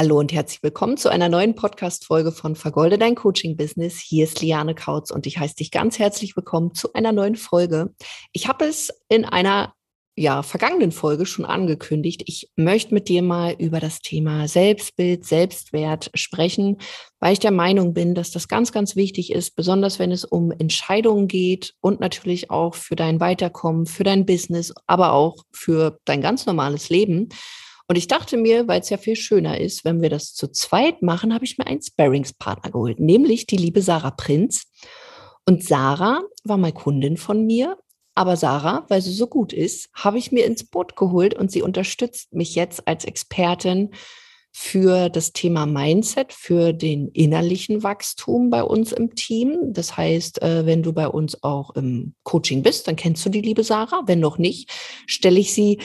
Hallo und herzlich willkommen zu einer neuen Podcast-Folge von Vergolde dein Coaching-Business. Hier ist Liane Kautz und ich heiße dich ganz herzlich willkommen zu einer neuen Folge. Ich habe es in einer ja, vergangenen Folge schon angekündigt. Ich möchte mit dir mal über das Thema Selbstbild, Selbstwert sprechen, weil ich der Meinung bin, dass das ganz, ganz wichtig ist, besonders wenn es um Entscheidungen geht und natürlich auch für dein Weiterkommen, für dein Business, aber auch für dein ganz normales Leben. Und ich dachte mir, weil es ja viel schöner ist, wenn wir das zu zweit machen, habe ich mir einen Sparringspartner geholt, nämlich die liebe Sarah Prinz. Und Sarah war mal Kundin von mir, aber Sarah, weil sie so gut ist, habe ich mir ins Boot geholt und sie unterstützt mich jetzt als Expertin für das Thema Mindset, für den innerlichen Wachstum bei uns im Team. Das heißt, äh, wenn du bei uns auch im Coaching bist, dann kennst du die liebe Sarah. Wenn noch nicht, stelle ich sie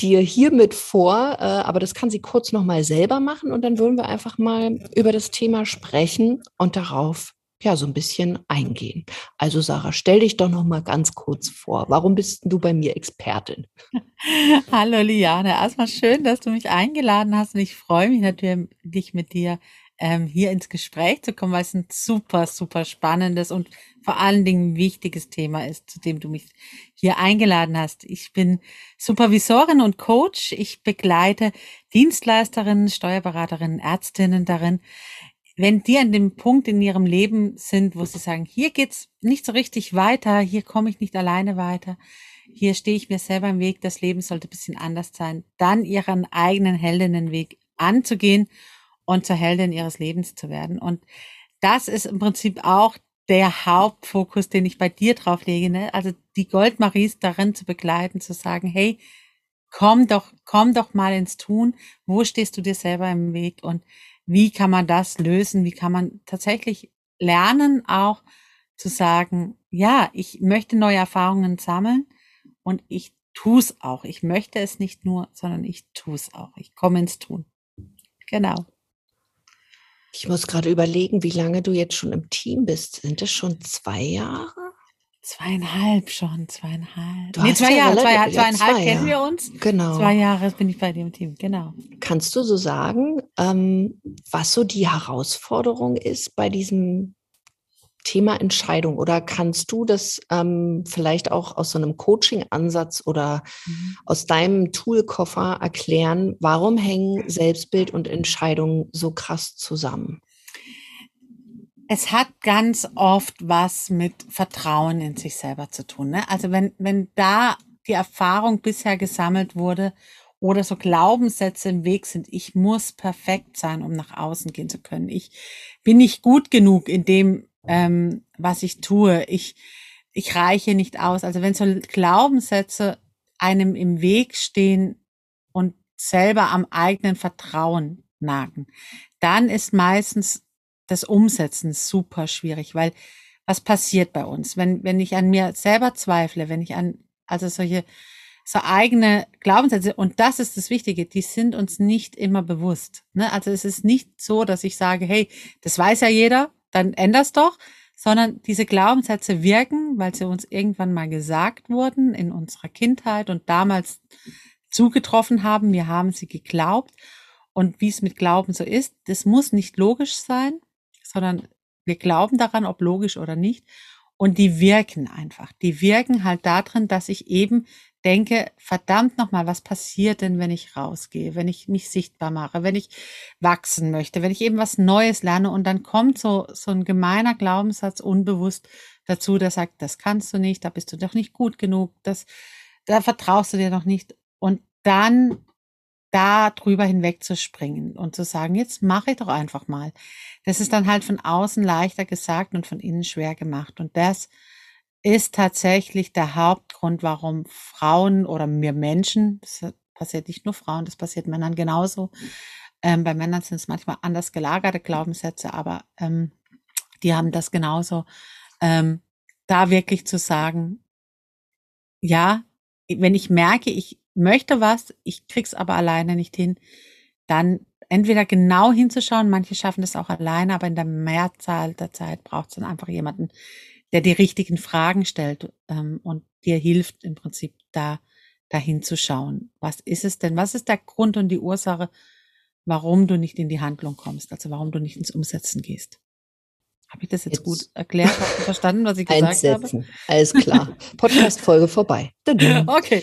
dir hiermit vor, äh, aber das kann sie kurz nochmal selber machen und dann würden wir einfach mal über das Thema sprechen und darauf ja so ein bisschen eingehen. Also Sarah, stell dich doch noch mal ganz kurz vor. Warum bist du bei mir Expertin? Hallo Liane, erstmal schön, dass du mich eingeladen hast und ich freue mich natürlich mit dir ähm, hier ins Gespräch zu kommen, weil es ein super, super spannendes und vor allen Dingen wichtiges Thema ist, zu dem du mich hier eingeladen hast. Ich bin Supervisorin und Coach. Ich begleite Dienstleisterinnen, Steuerberaterinnen, Ärztinnen darin, wenn die an dem Punkt in ihrem Leben sind, wo sie sagen, hier geht's nicht so richtig weiter, hier komme ich nicht alleine weiter, hier stehe ich mir selber im Weg, das Leben sollte ein bisschen anders sein, dann ihren eigenen Heldinnenweg anzugehen und zur Heldin ihres Lebens zu werden. Und das ist im Prinzip auch der Hauptfokus, den ich bei dir drauf lege. Ne? Also die Goldmaries darin zu begleiten, zu sagen, hey, komm doch, komm doch mal ins Tun. Wo stehst du dir selber im Weg? Und wie kann man das lösen? Wie kann man tatsächlich lernen, auch zu sagen, ja, ich möchte neue Erfahrungen sammeln und ich tue es auch. Ich möchte es nicht nur, sondern ich tue es auch. Ich komme ins Tun. Genau. Ich muss gerade überlegen, wie lange du jetzt schon im Team bist. Sind es schon zwei Jahre? Zweieinhalb schon, zweieinhalb. Du nee, zwei ja Jahre, zwei, zweieinhalb zwei kennen wir uns. Genau. Zwei Jahre bin ich bei dem Team, genau. Kannst du so sagen, ähm, was so die Herausforderung ist bei diesem Thema Entscheidung oder kannst du das ähm, vielleicht auch aus so einem Coaching-Ansatz oder mhm. aus deinem Toolkoffer erklären, warum hängen Selbstbild und Entscheidung so krass zusammen? Es hat ganz oft was mit Vertrauen in sich selber zu tun. Ne? Also wenn, wenn da die Erfahrung bisher gesammelt wurde oder so Glaubenssätze im Weg sind, ich muss perfekt sein, um nach außen gehen zu können. Ich bin nicht gut genug in dem, ähm, was ich tue. Ich, ich reiche nicht aus. Also wenn so Glaubenssätze einem im Weg stehen und selber am eigenen Vertrauen nagen, dann ist meistens das Umsetzen super schwierig, weil was passiert bei uns, wenn, wenn ich an mir selber zweifle, wenn ich an, also solche, so eigene Glaubenssätze, und das ist das Wichtige, die sind uns nicht immer bewusst. Ne? Also es ist nicht so, dass ich sage, hey, das weiß ja jeder, dann änder's doch, sondern diese Glaubenssätze wirken, weil sie uns irgendwann mal gesagt wurden in unserer Kindheit und damals zugetroffen haben. Wir haben sie geglaubt. Und wie es mit Glauben so ist, das muss nicht logisch sein, sondern wir glauben daran, ob logisch oder nicht. Und die wirken einfach. Die wirken halt darin, dass ich eben denke, verdammt nochmal, was passiert denn, wenn ich rausgehe, wenn ich mich sichtbar mache, wenn ich wachsen möchte, wenn ich eben was Neues lerne und dann kommt so, so ein gemeiner Glaubenssatz unbewusst dazu, der sagt, das kannst du nicht, da bist du doch nicht gut genug, das, da vertraust du dir noch nicht. Und dann da drüber hinweg und zu sagen, jetzt mache ich doch einfach mal. Das ist dann halt von außen leichter gesagt und von innen schwer gemacht. Und das ist tatsächlich der Hauptgrund, warum Frauen oder mir Menschen, das passiert nicht nur Frauen, das passiert Männern genauso. Ähm, bei Männern sind es manchmal anders gelagerte Glaubenssätze, aber ähm, die haben das genauso. Ähm, da wirklich zu sagen, ja, wenn ich merke, ich möchte was, ich krieg's aber alleine nicht hin, dann entweder genau hinzuschauen, manche schaffen das auch alleine, aber in der Mehrzahl der Zeit braucht es dann einfach jemanden, der die richtigen Fragen stellt ähm, und dir hilft im Prinzip da dahin zu schauen. Was ist es denn? Was ist der Grund und die Ursache, warum du nicht in die Handlung kommst, also warum du nicht ins Umsetzen gehst. Habe ich das jetzt, jetzt, gut erklärt? Hast du verstanden, was ich gesagt einsetzen. habe? Alles klar. Podcast-Folge vorbei. Okay.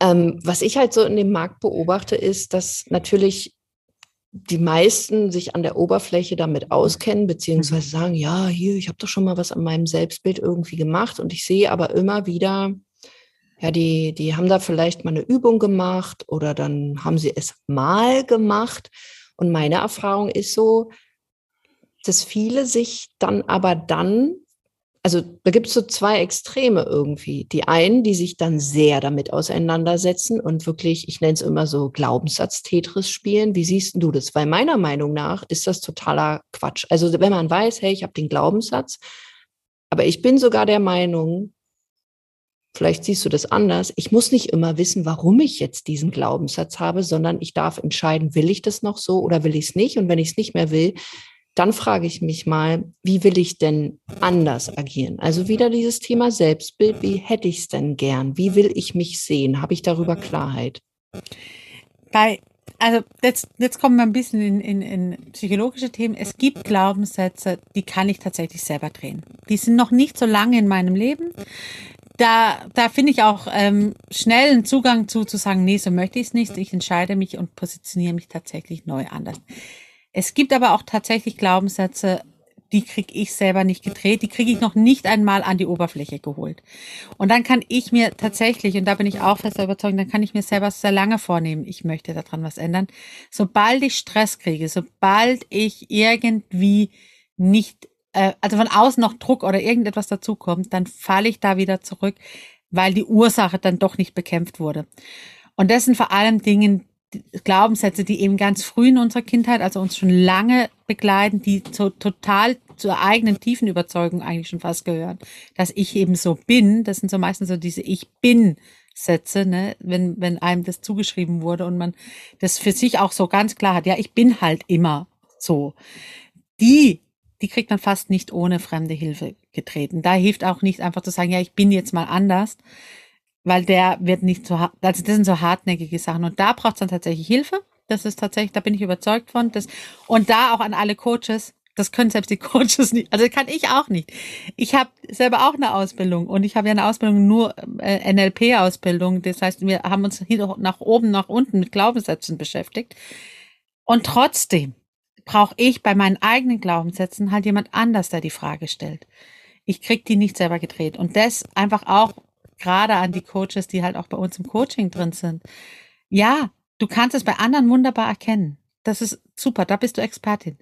ähm, was ich halt so in dem Markt beobachte, ist, dass natürlich die meisten sich an der Oberfläche damit auskennen, beziehungsweise mhm. sagen, ja, hier, ich habe doch schon mal was an meinem Selbstbild irgendwie gemacht. Und ich sehe aber immer wieder, ja, die, die haben da vielleicht mal eine Übung gemacht oder dann haben sie es mal gemacht. Und meine Erfahrung ist so, dass viele sich dann aber dann also da gibt es so zwei Extreme irgendwie. Die einen, die sich dann sehr damit auseinandersetzen und wirklich, ich nenne es immer so Glaubenssatz-Tetris spielen. Wie siehst du das? Weil meiner Meinung nach ist das totaler Quatsch. Also wenn man weiß, hey, ich habe den Glaubenssatz, aber ich bin sogar der Meinung, vielleicht siehst du das anders, ich muss nicht immer wissen, warum ich jetzt diesen Glaubenssatz habe, sondern ich darf entscheiden, will ich das noch so oder will ich es nicht? Und wenn ich es nicht mehr will, dann frage ich mich mal, wie will ich denn anders agieren? Also wieder dieses Thema Selbstbild, wie hätte ich es denn gern? Wie will ich mich sehen? Habe ich darüber Klarheit? Bei, also jetzt, jetzt kommen wir ein bisschen in, in, in psychologische Themen. Es gibt Glaubenssätze, die kann ich tatsächlich selber drehen. Die sind noch nicht so lange in meinem Leben da, da finde ich auch ähm, schnell einen Zugang zu, zu sagen, nee, so möchte ich es nicht. Ich entscheide mich und positioniere mich tatsächlich neu anders. Es gibt aber auch tatsächlich Glaubenssätze, die kriege ich selber nicht gedreht, die kriege ich noch nicht einmal an die Oberfläche geholt. Und dann kann ich mir tatsächlich, und da bin ich auch fest überzeugt, dann kann ich mir selber sehr lange vornehmen, ich möchte daran was ändern. Sobald ich Stress kriege, sobald ich irgendwie nicht, äh, also von außen noch Druck oder irgendetwas dazukommt, dann falle ich da wieder zurück, weil die Ursache dann doch nicht bekämpft wurde. Und das sind vor allem Dinge, Glaubenssätze, die eben ganz früh in unserer Kindheit, also uns schon lange begleiten, die so total zur eigenen tiefen Überzeugung eigentlich schon fast gehören, dass ich eben so bin. Das sind so meistens so diese Ich bin Sätze, ne, wenn, wenn einem das zugeschrieben wurde und man das für sich auch so ganz klar hat, ja, ich bin halt immer so. Die, die kriegt man fast nicht ohne fremde Hilfe getreten. Da hilft auch nicht einfach zu sagen, ja, ich bin jetzt mal anders, weil der wird nicht so, also das sind so hartnäckige Sachen und da braucht es dann tatsächlich Hilfe. Das ist tatsächlich, da bin ich überzeugt von. Das, und da auch an alle Coaches, das können selbst die Coaches nicht, also kann ich auch nicht. Ich habe selber auch eine Ausbildung und ich habe ja eine Ausbildung nur äh, NLP-Ausbildung. Das heißt, wir haben uns hier nach oben, nach unten mit Glaubenssätzen beschäftigt. Und trotzdem brauche ich bei meinen eigenen Glaubenssätzen halt jemand anders, der die Frage stellt. Ich krieg die nicht selber gedreht. Und das einfach auch gerade an die Coaches, die halt auch bei uns im Coaching drin sind. Ja, du kannst es bei anderen wunderbar erkennen. Das ist super, da bist du Expertin.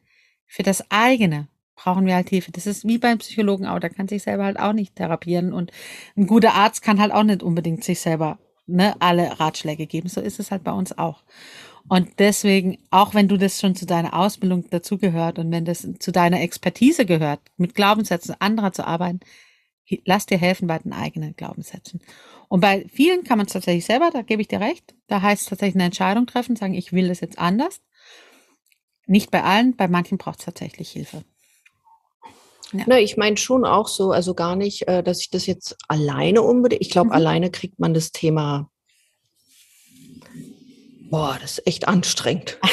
Für das eigene brauchen wir halt Hilfe. Das ist wie beim Psychologen auch, da kann sich selber halt auch nicht therapieren und ein guter Arzt kann halt auch nicht unbedingt sich selber ne, alle Ratschläge geben. So ist es halt bei uns auch. Und deswegen, auch wenn du das schon zu deiner Ausbildung dazugehört und wenn das zu deiner Expertise gehört, mit Glaubenssätzen anderer zu arbeiten, lass dir helfen bei den eigenen Glaubenssätzen. Und bei vielen kann man es tatsächlich selber, da gebe ich dir recht. Da heißt es tatsächlich eine Entscheidung treffen, sagen, ich will das jetzt anders. Nicht bei allen, bei manchen braucht es tatsächlich Hilfe. Ja. Na, ich meine schon auch so, also gar nicht, äh, dass ich das jetzt alleine unbedingt, ich glaube, mhm. alleine kriegt man das Thema, boah, das ist echt anstrengend.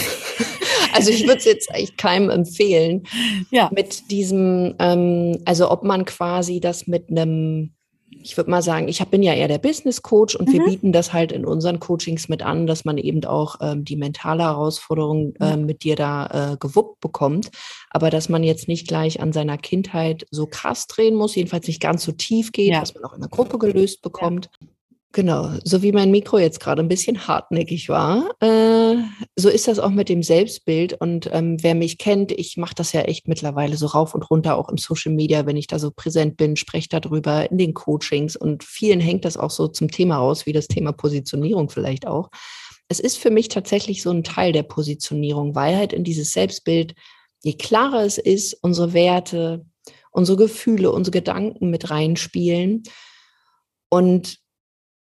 Also ich würde es jetzt echt keinem empfehlen. Ja. Mit diesem, ähm, also ob man quasi das mit einem, ich würde mal sagen, ich hab, bin ja eher der Business Coach und mhm. wir bieten das halt in unseren Coachings mit an, dass man eben auch ähm, die mentale Herausforderung äh, mit dir da äh, gewuppt bekommt. Aber dass man jetzt nicht gleich an seiner Kindheit so krass drehen muss, jedenfalls nicht ganz so tief geht, ja. was man auch in der Gruppe gelöst bekommt. Ja. Genau, so wie mein Mikro jetzt gerade ein bisschen hartnäckig war, äh, so ist das auch mit dem Selbstbild. Und ähm, wer mich kennt, ich mache das ja echt mittlerweile so rauf und runter, auch im Social Media, wenn ich da so präsent bin, spreche darüber in den Coachings. Und vielen hängt das auch so zum Thema raus, wie das Thema Positionierung vielleicht auch. Es ist für mich tatsächlich so ein Teil der Positionierung, weil halt in dieses Selbstbild, je klarer es ist, unsere Werte, unsere Gefühle, unsere Gedanken mit reinspielen. Und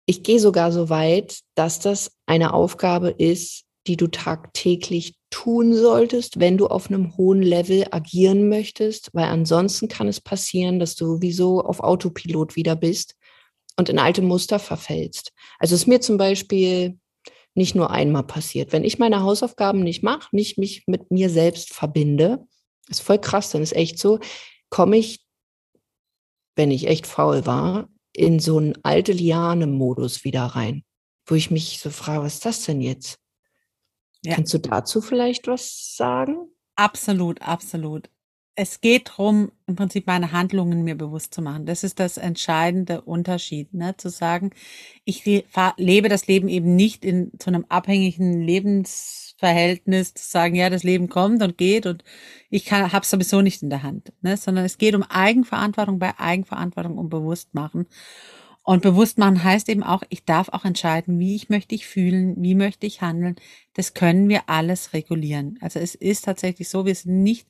ich gehe sogar so weit, dass das eine Aufgabe ist, die du tagtäglich tun solltest, wenn du auf einem hohen Level agieren möchtest, weil ansonsten kann es passieren, dass du wieso auf Autopilot wieder bist und in alte Muster verfällst. Also ist mir zum Beispiel nicht nur einmal passiert. Wenn ich meine Hausaufgaben nicht mache, nicht mich mit mir selbst verbinde, ist voll krass, dann ist echt so, komme ich, wenn ich echt faul war, in so einen alte Liane-Modus wieder rein, wo ich mich so frage, was ist das denn jetzt? Ja. Kannst du dazu vielleicht was sagen? Absolut, absolut. Es geht darum, im Prinzip meine Handlungen mir bewusst zu machen. Das ist das entscheidende Unterschied, ne? zu sagen, ich lebe das Leben eben nicht in so einem abhängigen Lebensverhältnis, zu sagen, ja, das Leben kommt und geht und ich habe es sowieso nicht in der Hand, ne? sondern es geht um Eigenverantwortung bei Eigenverantwortung um Bewusstmachen. Und bewusst machen heißt eben auch, ich darf auch entscheiden, wie ich möchte ich fühlen, wie möchte ich handeln. Das können wir alles regulieren. Also es ist tatsächlich so, wir sind nicht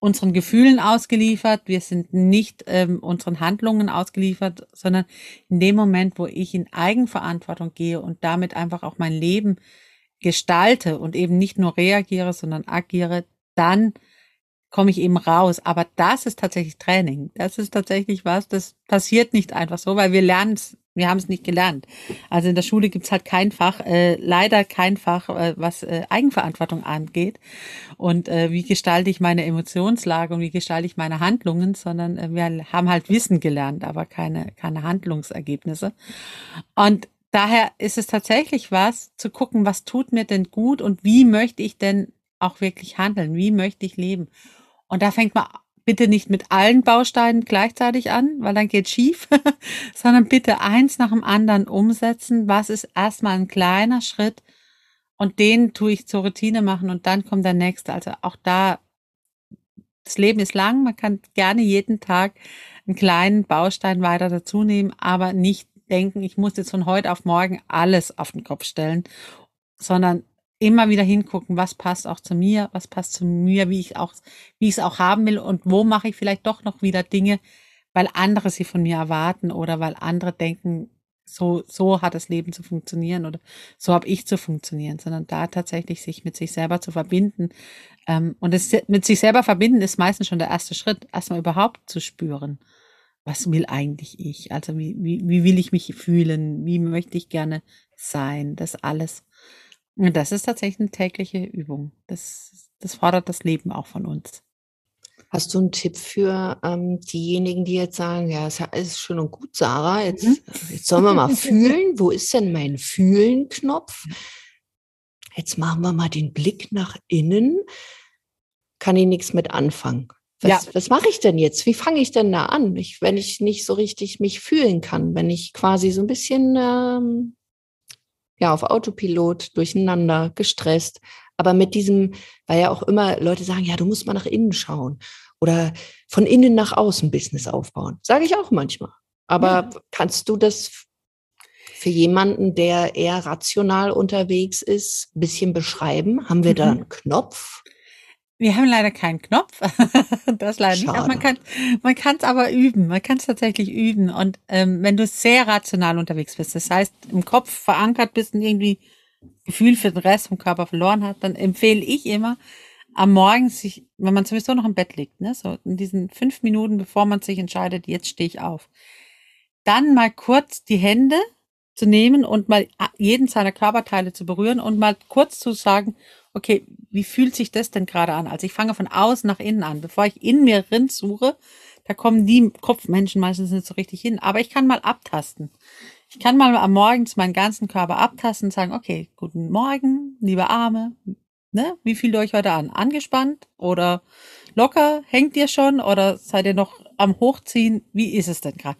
unseren Gefühlen ausgeliefert, wir sind nicht ähm, unseren Handlungen ausgeliefert, sondern in dem Moment, wo ich in Eigenverantwortung gehe und damit einfach auch mein Leben gestalte und eben nicht nur reagiere, sondern agiere, dann komme ich eben raus. Aber das ist tatsächlich Training. Das ist tatsächlich was, das passiert nicht einfach so, weil wir lernen es, wir haben es nicht gelernt. Also in der Schule gibt's halt kein Fach, äh, leider kein Fach, äh, was äh, Eigenverantwortung angeht. Und äh, wie gestalte ich meine Emotionslage und wie gestalte ich meine Handlungen, sondern äh, wir haben halt Wissen gelernt, aber keine, keine Handlungsergebnisse. Und daher ist es tatsächlich was, zu gucken, was tut mir denn gut und wie möchte ich denn auch wirklich handeln? Wie möchte ich leben? Und da fängt man bitte nicht mit allen Bausteinen gleichzeitig an, weil dann geht schief, sondern bitte eins nach dem anderen umsetzen. Was ist erstmal ein kleiner Schritt und den tue ich zur Routine machen und dann kommt der nächste. Also auch da, das Leben ist lang, man kann gerne jeden Tag einen kleinen Baustein weiter dazu nehmen, aber nicht denken, ich muss jetzt von heute auf morgen alles auf den Kopf stellen, sondern immer wieder hingucken, was passt auch zu mir, was passt zu mir, wie ich auch, wie ich es auch haben will und wo mache ich vielleicht doch noch wieder Dinge, weil andere sie von mir erwarten oder weil andere denken, so, so hat das Leben zu funktionieren oder so habe ich zu funktionieren, sondern da tatsächlich sich mit sich selber zu verbinden. Ähm, und es mit sich selber verbinden ist meistens schon der erste Schritt, erstmal überhaupt zu spüren. Was will eigentlich ich? Also wie, wie, wie will ich mich fühlen? Wie möchte ich gerne sein? Das alles das ist tatsächlich eine tägliche Übung. Das, das fordert das Leben auch von uns. Hast du einen Tipp für ähm, diejenigen, die jetzt sagen, ja, es ist schön und gut, Sarah, jetzt, mhm. jetzt sollen wir mal fühlen. Wo ist denn mein Fühlen-Knopf? Jetzt machen wir mal den Blick nach innen. Kann ich nichts mit anfangen. Was, ja. was mache ich denn jetzt? Wie fange ich denn da an? Ich, wenn ich nicht so richtig mich fühlen kann, wenn ich quasi so ein bisschen ähm, ja, auf Autopilot, durcheinander, gestresst. Aber mit diesem, weil ja auch immer Leute sagen, ja, du musst mal nach innen schauen oder von innen nach außen Business aufbauen. Sage ich auch manchmal. Aber ja. kannst du das für jemanden, der eher rational unterwegs ist, ein bisschen beschreiben? Haben wir mhm. da einen Knopf? Wir haben leider keinen Knopf. das leider Schade. nicht. Aber man kann man kann es aber üben. Man kann es tatsächlich üben. Und ähm, wenn du sehr rational unterwegs bist, das heißt im Kopf verankert bist und irgendwie Gefühl für den Rest vom Körper verloren hat, dann empfehle ich immer am Morgen sich, wenn man sowieso noch im Bett liegt, ne, so in diesen fünf Minuten, bevor man sich entscheidet, jetzt stehe ich auf, dann mal kurz die Hände zu nehmen und mal jeden seiner Körperteile zu berühren und mal kurz zu sagen, okay, wie fühlt sich das denn gerade an? Also ich fange von außen nach innen an. Bevor ich in mir rin suche, da kommen die Kopfmenschen meistens nicht so richtig hin. Aber ich kann mal abtasten. Ich kann mal am Morgens meinen ganzen Körper abtasten und sagen, okay, guten Morgen, liebe Arme. Ne? Wie fühlt ihr euch heute an? Angespannt oder locker? Hängt ihr schon oder seid ihr noch am Hochziehen? Wie ist es denn gerade?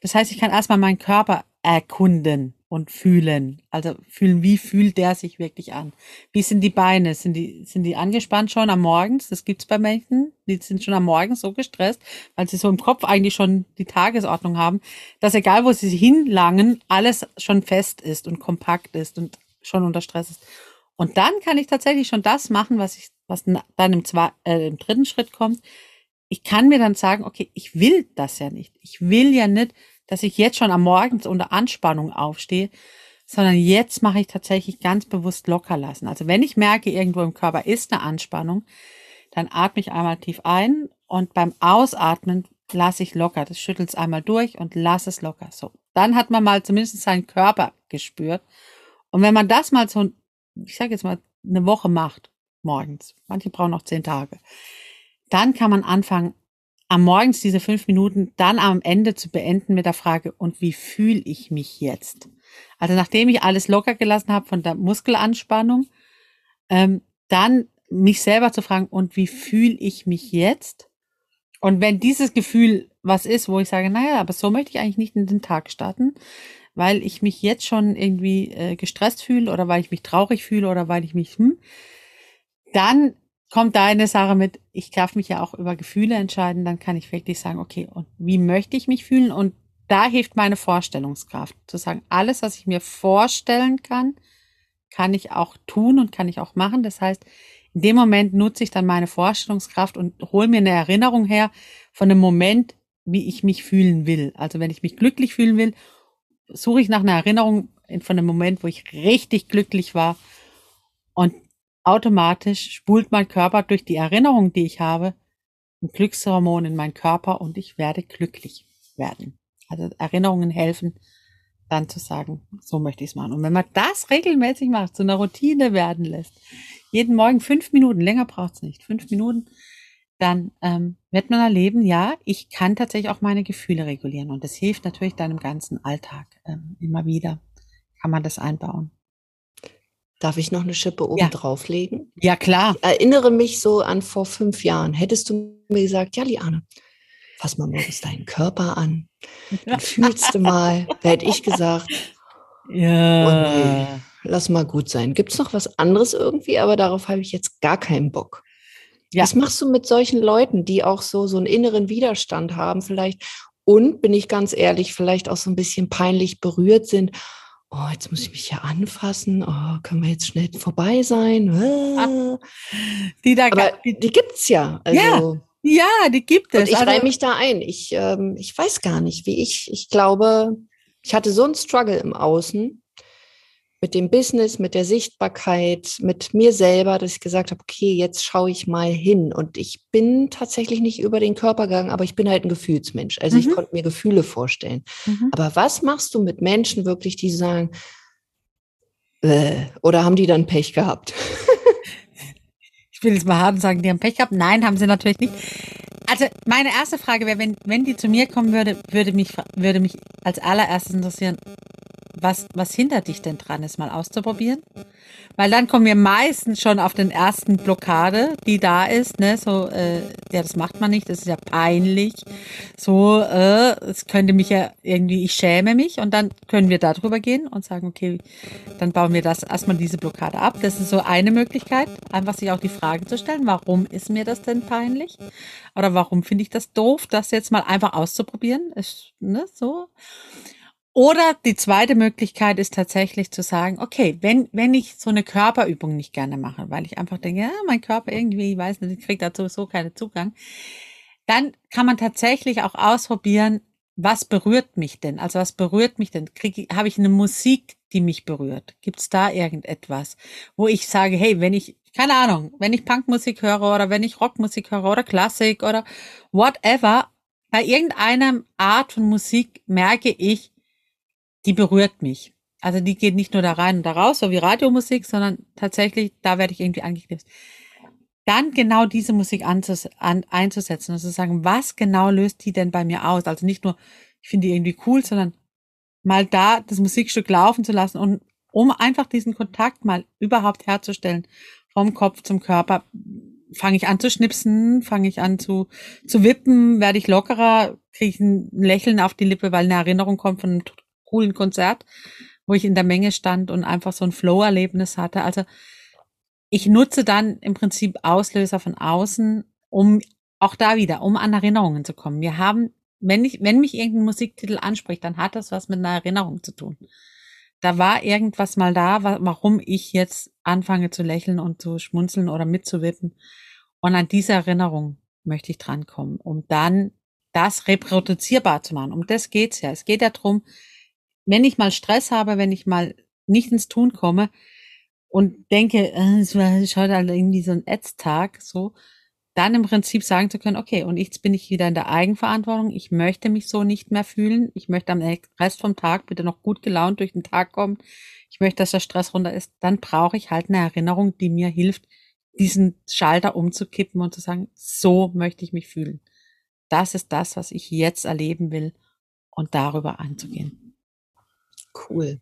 Das heißt, ich kann erstmal meinen Körper erkunden und fühlen. Also fühlen, wie fühlt der sich wirklich an? Wie sind die Beine? Sind die, sind die angespannt schon am Morgens? Das gibt's bei Menschen. Die sind schon am Morgen so gestresst, weil sie so im Kopf eigentlich schon die Tagesordnung haben, dass egal wo sie hinlangen, alles schon fest ist und kompakt ist und schon unter Stress ist. Und dann kann ich tatsächlich schon das machen, was ich, was dann im, zwei, äh, im dritten Schritt kommt. Ich kann mir dann sagen, okay, ich will das ja nicht. Ich will ja nicht dass ich jetzt schon am Morgens unter Anspannung aufstehe, sondern jetzt mache ich tatsächlich ganz bewusst locker lassen. Also wenn ich merke, irgendwo im Körper ist eine Anspannung, dann atme ich einmal tief ein und beim Ausatmen lasse ich locker. Das schüttelt es einmal durch und lasse es locker. So. Dann hat man mal zumindest seinen Körper gespürt. Und wenn man das mal so, ich sage jetzt mal, eine Woche macht, morgens, manche brauchen noch zehn Tage, dann kann man anfangen, am Morgens diese fünf Minuten dann am Ende zu beenden mit der Frage, und wie fühle ich mich jetzt? Also nachdem ich alles locker gelassen habe von der Muskelanspannung, ähm, dann mich selber zu fragen, und wie fühle ich mich jetzt? Und wenn dieses Gefühl was ist, wo ich sage, naja, aber so möchte ich eigentlich nicht in den Tag starten, weil ich mich jetzt schon irgendwie äh, gestresst fühle oder weil ich mich traurig fühle oder weil ich mich, hm, dann kommt da eine Sache mit, ich darf mich ja auch über Gefühle entscheiden, dann kann ich wirklich sagen, okay, und wie möchte ich mich fühlen? Und da hilft meine Vorstellungskraft, zu sagen, alles, was ich mir vorstellen kann, kann ich auch tun und kann ich auch machen. Das heißt, in dem Moment nutze ich dann meine Vorstellungskraft und hole mir eine Erinnerung her von dem Moment, wie ich mich fühlen will. Also wenn ich mich glücklich fühlen will, suche ich nach einer Erinnerung von dem Moment, wo ich richtig glücklich war. Und automatisch spult mein Körper durch die Erinnerung, die ich habe, ein Glückshormon in meinen Körper und ich werde glücklich werden. Also Erinnerungen helfen, dann zu sagen, so möchte ich es machen. Und wenn man das regelmäßig macht, zu einer Routine werden lässt, jeden Morgen fünf Minuten, länger braucht es nicht, fünf Minuten, dann ähm, wird man erleben, ja, ich kann tatsächlich auch meine Gefühle regulieren. Und das hilft natürlich dann im ganzen Alltag ähm, immer wieder, kann man das einbauen. Darf ich noch eine Schippe oben Ja. drauflegen? Ja, klar. Ich erinnere mich so an vor fünf Jahren. Hättest du mir gesagt, ja, Liane, fass mal morgens deinen Körper an. Dann fühlst du mal. Hätte ich gesagt, Ja. lass mal gut sein. Gibt's noch was anderes irgendwie? Aber darauf habe ich jetzt gar keinen Bock. Ja. Was machst du mit solchen Leuten, die auch so, so einen inneren Widerstand haben vielleicht? Und bin ich ganz ehrlich, vielleicht auch so ein bisschen peinlich berührt sind. Oh, jetzt muss ich mich ja anfassen. Oh, können wir jetzt schnell vorbei sein? Äh. Die da, Aber die, die gibt's ja. Also, ja, die gibt es. Und ich Also- reihe mich da ein. Ich, ähm, ich weiß gar nicht, wie ich, ich glaube, ich hatte so einen Struggle im Außen mit dem Business, mit der Sichtbarkeit, mit mir selber, dass ich gesagt habe, okay, jetzt schaue ich mal hin. Und ich bin tatsächlich nicht über den Körper gegangen, aber ich bin halt ein Gefühlsmensch. Also ich Mhm. konnte mir Gefühle vorstellen. Mhm. Aber was machst du mit Menschen wirklich, die sagen, äh, oder haben die dann Pech gehabt? Ich will jetzt mal hart sagen, die haben Pech gehabt. Nein, haben sie natürlich nicht. Also meine erste Frage wäre, wenn, wenn die zu mir kommen würde, würde mich, würde mich als allererstes interessieren, was, was hindert dich denn dran, es mal auszuprobieren? Weil dann kommen wir meistens schon auf den ersten Blockade, die da ist, ne, so, äh, ja, das macht man nicht, das ist ja peinlich, so, äh, es könnte mich ja irgendwie, ich schäme mich und dann können wir darüber gehen und sagen, okay, dann bauen wir das erstmal diese Blockade ab. Das ist so eine Möglichkeit, einfach sich auch die Frage zu stellen, warum ist mir das denn peinlich? Oder warum finde ich das doof, das jetzt mal einfach auszuprobieren? Ist, ne, so. Oder die zweite Möglichkeit ist tatsächlich zu sagen, okay, wenn, wenn ich so eine Körperübung nicht gerne mache, weil ich einfach denke, ja, mein Körper irgendwie, ich weiß nicht, ich kriege dazu so keinen Zugang, dann kann man tatsächlich auch ausprobieren, was berührt mich denn? Also was berührt mich denn? Kriege habe ich eine Musik, die mich berührt? Gibt es da irgendetwas, wo ich sage, hey, wenn ich keine Ahnung, wenn ich Punkmusik höre oder wenn ich Rockmusik höre oder Klassik oder whatever, bei irgendeiner Art von Musik merke ich, die berührt mich. Also die geht nicht nur da rein und da raus, so wie Radiomusik, sondern tatsächlich, da werde ich irgendwie angeknipst. Dann genau diese Musik an, einzusetzen und zu sagen, was genau löst die denn bei mir aus? Also nicht nur, ich finde die irgendwie cool, sondern mal da das Musikstück laufen zu lassen und um einfach diesen Kontakt mal überhaupt herzustellen, vom Kopf zum Körper, fange ich an zu schnipsen, fange ich an zu, zu wippen, werde ich lockerer, kriege ich ein Lächeln auf die Lippe, weil eine Erinnerung kommt von einem coolen Konzert, wo ich in der Menge stand und einfach so ein Flow-Erlebnis hatte. Also ich nutze dann im Prinzip Auslöser von außen, um auch da wieder, um an Erinnerungen zu kommen. Wir haben, wenn ich, wenn mich irgendein Musiktitel anspricht, dann hat das was mit einer Erinnerung zu tun. Da war irgendwas mal da, wa- warum ich jetzt anfange zu lächeln und zu schmunzeln oder mitzuwippen. Und an diese Erinnerung möchte ich drankommen, um dann das reproduzierbar zu machen. Um das geht's ja. Es geht ja drum, wenn ich mal Stress habe, wenn ich mal nicht ins Tun komme und denke, äh, es ist heute halt irgendwie so ein Ätztag, so, dann im Prinzip sagen zu können, okay, und jetzt bin ich wieder in der Eigenverantwortung. Ich möchte mich so nicht mehr fühlen. Ich möchte am Rest vom Tag bitte noch gut gelaunt durch den Tag kommen. Ich möchte, dass der Stress runter ist. Dann brauche ich halt eine Erinnerung, die mir hilft, diesen Schalter umzukippen und zu sagen, so möchte ich mich fühlen. Das ist das, was ich jetzt erleben will und darüber anzugehen. Cool.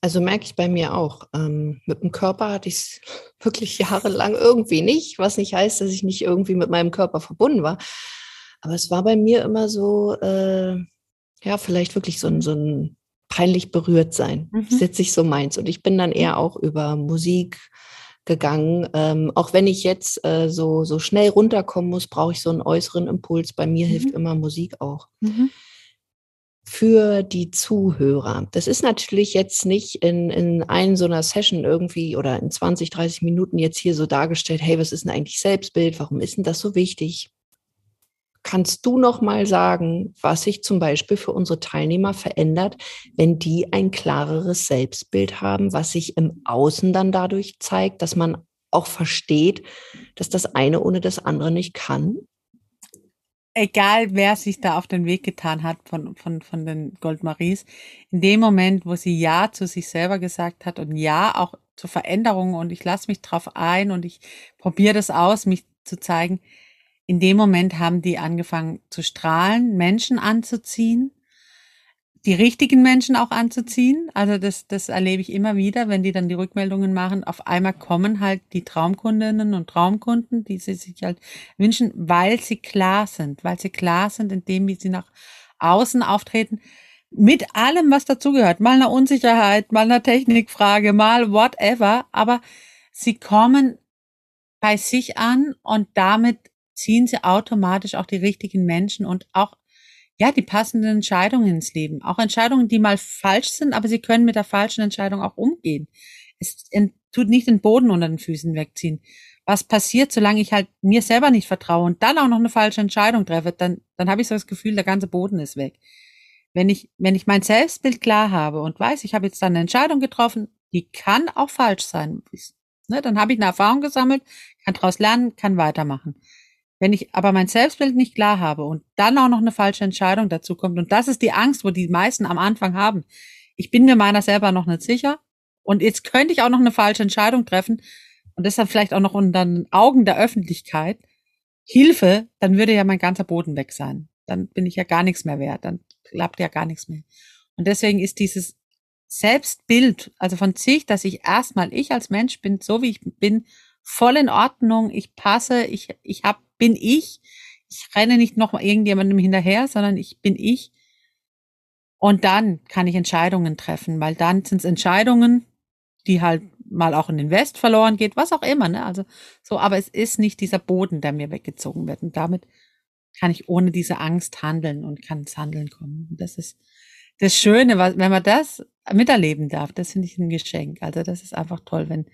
Also merke ich bei mir auch. Ähm, mit dem Körper hatte ich es wirklich jahrelang irgendwie nicht, was nicht heißt, dass ich nicht irgendwie mit meinem Körper verbunden war. Aber es war bei mir immer so, äh, ja, vielleicht wirklich so ein, so ein peinlich berührt sein. Mhm. Das ist jetzt nicht so meins. Und ich bin dann eher auch über Musik gegangen. Ähm, auch wenn ich jetzt äh, so, so schnell runterkommen muss, brauche ich so einen äußeren Impuls. Bei mir mhm. hilft immer Musik auch. Mhm für die Zuhörer. Das ist natürlich jetzt nicht in, in einer so einer Session irgendwie oder in 20, 30 Minuten jetzt hier so dargestellt, hey, was ist denn eigentlich Selbstbild? Warum ist denn das so wichtig? Kannst du noch mal sagen, was sich zum Beispiel für unsere Teilnehmer verändert, wenn die ein klareres Selbstbild haben, was sich im Außen dann dadurch zeigt, dass man auch versteht, dass das eine ohne das andere nicht kann? Egal wer sich da auf den Weg getan hat von, von, von den Goldmaries, in dem Moment, wo sie Ja zu sich selber gesagt hat und Ja auch zur Veränderung und ich lasse mich drauf ein und ich probiere das aus, mich zu zeigen, in dem Moment haben die angefangen zu strahlen, Menschen anzuziehen die richtigen Menschen auch anzuziehen. Also das, das erlebe ich immer wieder, wenn die dann die Rückmeldungen machen. Auf einmal kommen halt die Traumkundinnen und Traumkunden, die sie sich halt wünschen, weil sie klar sind, weil sie klar sind, indem wie sie nach außen auftreten. Mit allem, was dazugehört. Mal eine Unsicherheit, mal eine Technikfrage, mal whatever. Aber sie kommen bei sich an und damit ziehen sie automatisch auch die richtigen Menschen und auch ja, die passenden Entscheidungen ins Leben. Auch Entscheidungen, die mal falsch sind, aber sie können mit der falschen Entscheidung auch umgehen. Es tut nicht den Boden unter den Füßen wegziehen. Was passiert, solange ich halt mir selber nicht vertraue und dann auch noch eine falsche Entscheidung treffe, dann, dann habe ich so das Gefühl, der ganze Boden ist weg. Wenn ich, wenn ich mein Selbstbild klar habe und weiß, ich habe jetzt dann eine Entscheidung getroffen, die kann auch falsch sein, ne, dann habe ich eine Erfahrung gesammelt, kann daraus lernen, kann weitermachen. Wenn ich aber mein Selbstbild nicht klar habe und dann auch noch eine falsche Entscheidung dazu kommt, und das ist die Angst, wo die meisten am Anfang haben. Ich bin mir meiner selber noch nicht sicher und jetzt könnte ich auch noch eine falsche Entscheidung treffen und dann vielleicht auch noch unter den Augen der Öffentlichkeit. Hilfe, dann würde ja mein ganzer Boden weg sein. Dann bin ich ja gar nichts mehr wert, dann klappt ja gar nichts mehr. Und deswegen ist dieses Selbstbild, also von sich, dass ich erstmal ich als Mensch bin, so wie ich bin, voll in Ordnung, ich passe, ich, ich hab, bin ich. Ich renne nicht noch irgendjemandem hinterher, sondern ich bin ich. Und dann kann ich Entscheidungen treffen, weil dann sind es Entscheidungen, die halt mal auch in den West verloren geht, was auch immer, ne? Also so, aber es ist nicht dieser Boden, der mir weggezogen wird. Und damit kann ich ohne diese Angst handeln und kann ins Handeln kommen. Und das ist das Schöne, wenn man das miterleben darf, das finde ich ein Geschenk. Also das ist einfach toll, wenn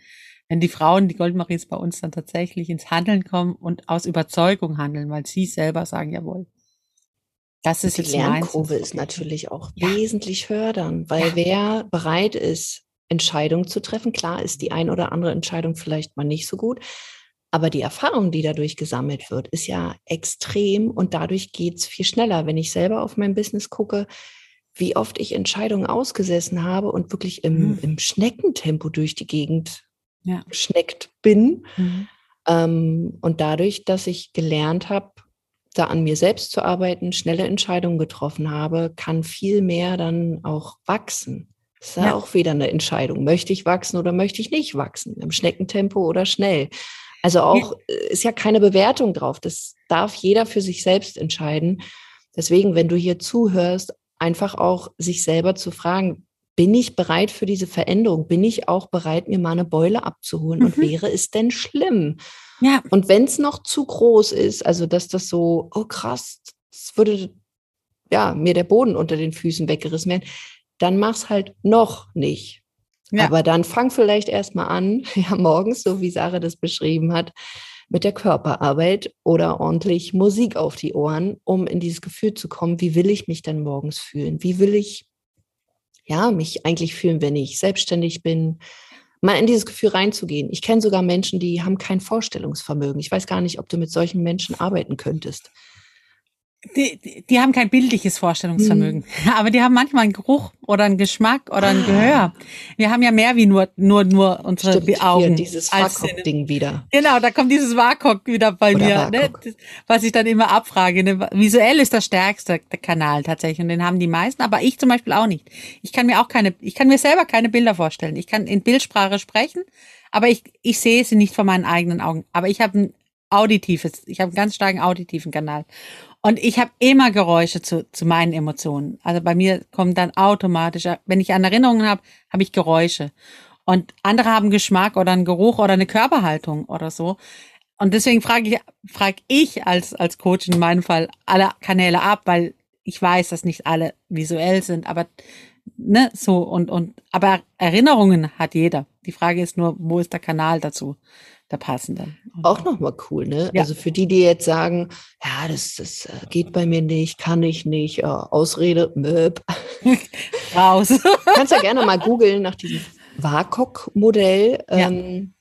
wenn die Frauen, die Goldmaries bei uns dann tatsächlich ins Handeln kommen und aus Überzeugung handeln, weil sie selber sagen, jawohl. Das ist die jetzt Lernkurve ist natürlich auch ja. wesentlich fördern, weil ja. wer bereit ist, Entscheidungen zu treffen, klar ist die ein oder andere Entscheidung vielleicht mal nicht so gut, aber die Erfahrung, die dadurch gesammelt wird, ist ja extrem und dadurch geht's viel schneller. Wenn ich selber auf mein Business gucke, wie oft ich Entscheidungen ausgesessen habe und wirklich im, mhm. im Schneckentempo durch die Gegend ja. geschneckt bin. Mhm. Ähm, und dadurch, dass ich gelernt habe, da an mir selbst zu arbeiten, schnelle Entscheidungen getroffen habe, kann viel mehr dann auch wachsen. Das ist ja. auch wieder eine Entscheidung. Möchte ich wachsen oder möchte ich nicht wachsen? Im Schneckentempo oder schnell? Also auch ja. Äh, ist ja keine Bewertung drauf. Das darf jeder für sich selbst entscheiden. Deswegen, wenn du hier zuhörst, einfach auch sich selber zu fragen, bin ich bereit für diese Veränderung? Bin ich auch bereit, mir mal eine Beule abzuholen? Mhm. Und wäre es denn schlimm? Ja. Und wenn es noch zu groß ist, also dass das so, oh krass, es würde ja mir der Boden unter den Füßen weggerissen werden, dann mach's halt noch nicht. Ja. Aber dann fang vielleicht erstmal an, ja, morgens, so wie Sarah das beschrieben hat, mit der Körperarbeit oder ordentlich Musik auf die Ohren, um in dieses Gefühl zu kommen, wie will ich mich denn morgens fühlen? Wie will ich ja, mich eigentlich fühlen, wenn ich selbstständig bin, mal in dieses Gefühl reinzugehen. Ich kenne sogar Menschen, die haben kein Vorstellungsvermögen. Ich weiß gar nicht, ob du mit solchen Menschen arbeiten könntest. Die, die, die haben kein bildliches Vorstellungsvermögen, mhm. aber die haben manchmal einen Geruch oder einen Geschmack oder ein ah. Gehör. Wir haben ja mehr wie nur nur nur unsere Stimmt, Augen. Hier, dieses WAKOK-Ding wieder. Genau, da kommt dieses WAKOK wieder bei oder mir, ne? was ich dann immer abfrage. Ne? Visuell ist der stärkste der Kanal tatsächlich und den haben die meisten, aber ich zum Beispiel auch nicht. Ich kann mir auch keine, ich kann mir selber keine Bilder vorstellen. Ich kann in Bildsprache sprechen, aber ich ich sehe sie nicht vor meinen eigenen Augen. Aber ich habe ein auditives, ich habe einen ganz starken auditiven Kanal. Und ich habe immer Geräusche zu, zu meinen Emotionen. Also bei mir kommt dann automatisch, wenn ich an Erinnerungen habe, habe ich Geräusche. Und andere haben Geschmack oder einen Geruch oder eine Körperhaltung oder so. Und deswegen frage ich, frage ich als, als Coach in meinem Fall alle Kanäle ab, weil ich weiß, dass nicht alle visuell sind, aber ne, so und, und, aber Erinnerungen hat jeder. Die Frage ist nur, wo ist der Kanal dazu? Der passende. Auch nochmal cool, ne? Ja. Also für die, die jetzt sagen, ja, das, das äh, geht bei mir nicht, kann ich nicht, ja, Ausrede, möb. Raus. du kannst ja gerne mal googeln nach diesem WAKOK-Modell. Ja. Ähm,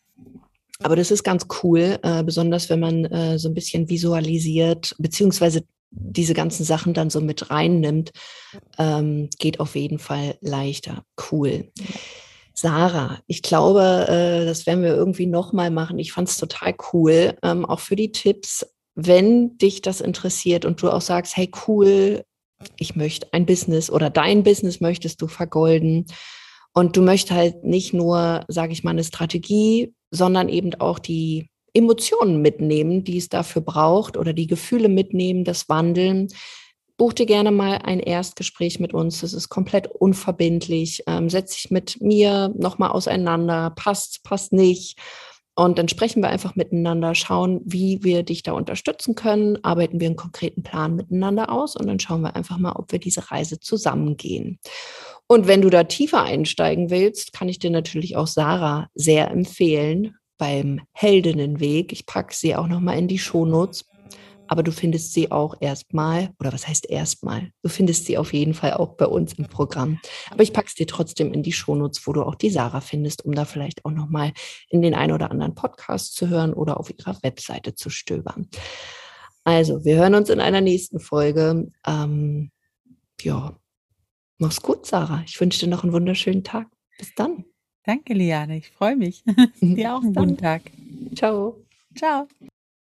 aber das ist ganz cool, äh, besonders wenn man äh, so ein bisschen visualisiert, beziehungsweise diese ganzen Sachen dann so mit reinnimmt, ähm, geht auf jeden Fall leichter. Cool. Sarah, ich glaube, äh, das werden wir irgendwie nochmal machen. Ich fand es total cool, ähm, auch für die Tipps. Wenn dich das interessiert und du auch sagst, hey cool, ich möchte ein Business oder dein Business möchtest du vergolden und du möchtest halt nicht nur, sage ich mal, eine Strategie, sondern eben auch die Emotionen mitnehmen, die es dafür braucht oder die Gefühle mitnehmen, das Wandeln, buch dir gerne mal ein Erstgespräch mit uns. Das ist komplett unverbindlich. Ähm, setz dich mit mir nochmal auseinander. Passt, passt nicht. Und dann sprechen wir einfach miteinander, schauen, wie wir dich da unterstützen können, arbeiten wir einen konkreten Plan miteinander aus und dann schauen wir einfach mal, ob wir diese Reise zusammengehen. Und wenn du da tiefer einsteigen willst, kann ich dir natürlich auch Sarah sehr empfehlen beim Heldinnenweg. Ich packe sie auch nochmal in die Shownotes aber du findest sie auch erstmal, oder was heißt erstmal? Du findest sie auf jeden Fall auch bei uns im Programm. Aber ich packe es dir trotzdem in die Shownotes, wo du auch die Sarah findest, um da vielleicht auch nochmal in den ein oder anderen Podcast zu hören oder auf ihrer Webseite zu stöbern. Also, wir hören uns in einer nächsten Folge. Ähm, ja, mach's gut, Sarah. Ich wünsche dir noch einen wunderschönen Tag. Bis dann. Danke, Liane. Ich freue mich. dir auch einen guten Tag. Ciao. Ciao.